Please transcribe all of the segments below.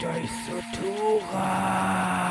durch Sutura.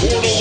Portal